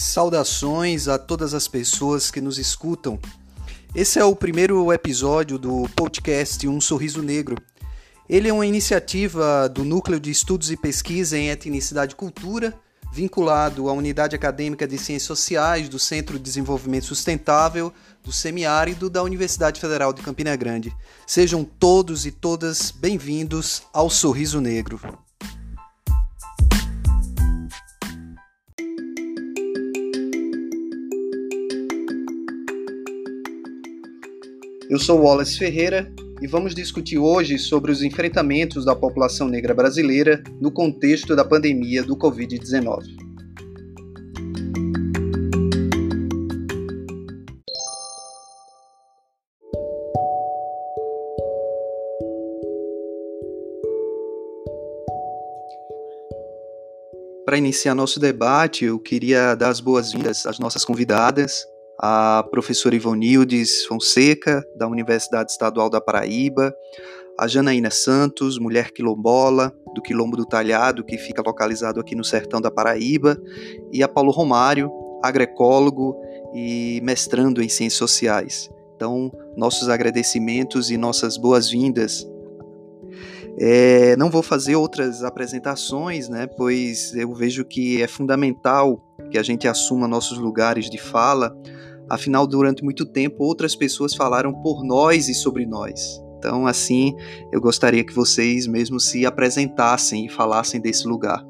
Saudações a todas as pessoas que nos escutam. Esse é o primeiro episódio do podcast Um Sorriso Negro. Ele é uma iniciativa do Núcleo de Estudos e Pesquisa em Etnicidade e Cultura, vinculado à Unidade Acadêmica de Ciências Sociais do Centro de Desenvolvimento Sustentável do Semiárido da Universidade Federal de Campina Grande. Sejam todos e todas bem-vindos ao Sorriso Negro. Eu sou Wallace Ferreira e vamos discutir hoje sobre os enfrentamentos da população negra brasileira no contexto da pandemia do Covid-19. Para iniciar nosso debate, eu queria dar as boas-vindas às nossas convidadas, a professora Ivonildes Fonseca, da Universidade Estadual da Paraíba, a Janaína Santos, mulher quilombola, do Quilombo do Talhado, que fica localizado aqui no sertão da Paraíba, e a Paulo Romário, agroecólogo e mestrando em Ciências Sociais. Então, nossos agradecimentos e nossas boas-vindas. É, não vou fazer outras apresentações, né, pois eu vejo que é fundamental que a gente assuma nossos lugares de fala Afinal, durante muito tempo, outras pessoas falaram por nós e sobre nós. Então, assim, eu gostaria que vocês mesmo se apresentassem e falassem desse lugar.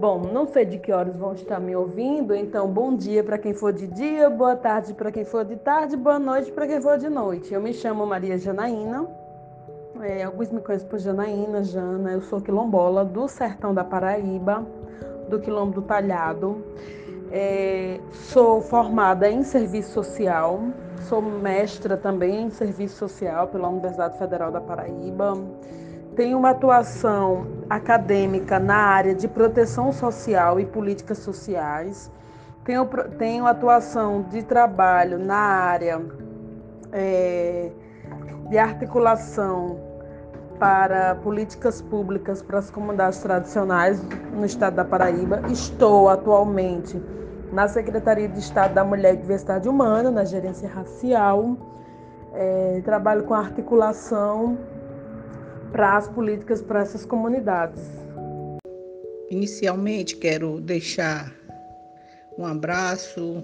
Bom, não sei de que horas vão estar me ouvindo, então bom dia para quem for de dia, boa tarde para quem for de tarde, boa noite para quem for de noite. Eu me chamo Maria Janaína, é, alguns me conhecem por Janaína, Jana, eu sou quilombola do sertão da Paraíba, do Quilombo do Talhado. É, sou formada em serviço social, sou mestra também em serviço social pela Universidade Federal da Paraíba. Tenho uma atuação acadêmica na área de proteção social e políticas sociais. Tenho, tenho atuação de trabalho na área é, de articulação para políticas públicas para as comunidades tradicionais no estado da Paraíba. Estou atualmente na Secretaria de Estado da Mulher e Diversidade Humana, na gerência racial. É, trabalho com articulação para as políticas para essas comunidades. Inicialmente, quero deixar um abraço,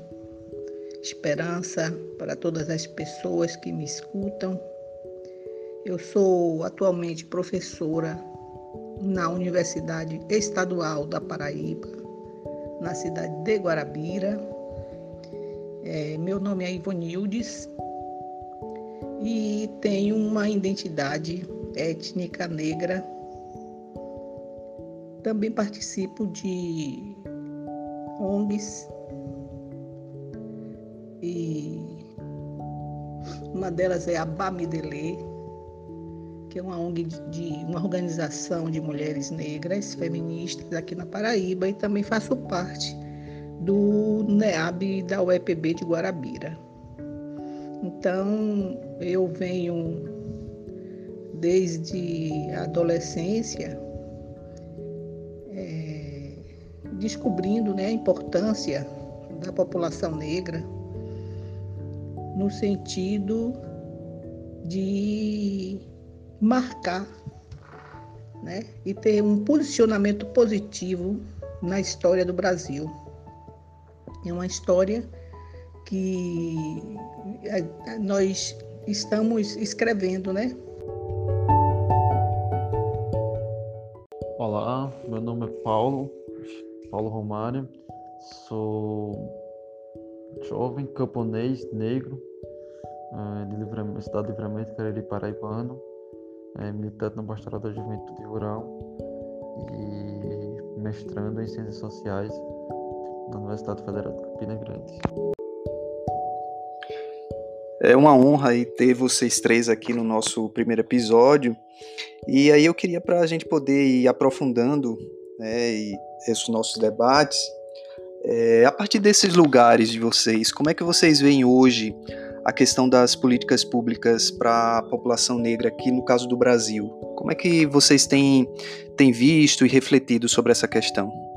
esperança para todas as pessoas que me escutam eu sou atualmente professora na Universidade Estadual da Paraíba, na cidade de Guarabira. É, meu nome é Ivonildes e tenho uma identidade étnica negra. Também participo de ONGs e uma delas é a Bamidele, que é uma ONG de, uma organização de mulheres negras feministas aqui na Paraíba e também faço parte do NEAB da UEPB de Guarabira. Então, eu venho desde a adolescência é, descobrindo né, a importância da população negra no sentido de marcar né, e ter um posicionamento positivo na história do Brasil. É uma história que nós estamos escrevendo, né? Olá, meu nome é Paulo, Paulo Romário, sou jovem camponês negro eh, de livramento, cidade de Livramento, Cariri Paraibano, é, militante no Pastoral da Juventude Rural e mestrando em Ciências Sociais na Universidade Federal de Campina Grande. É uma honra aí ter vocês três aqui no nosso primeiro episódio. E aí eu queria para a gente poder ir aprofundando né, esses nossos debates, é, a partir desses lugares de vocês, como é que vocês veem hoje a questão das políticas públicas para a população negra aqui no caso do Brasil. Como é que vocês têm, têm visto e refletido sobre essa questão?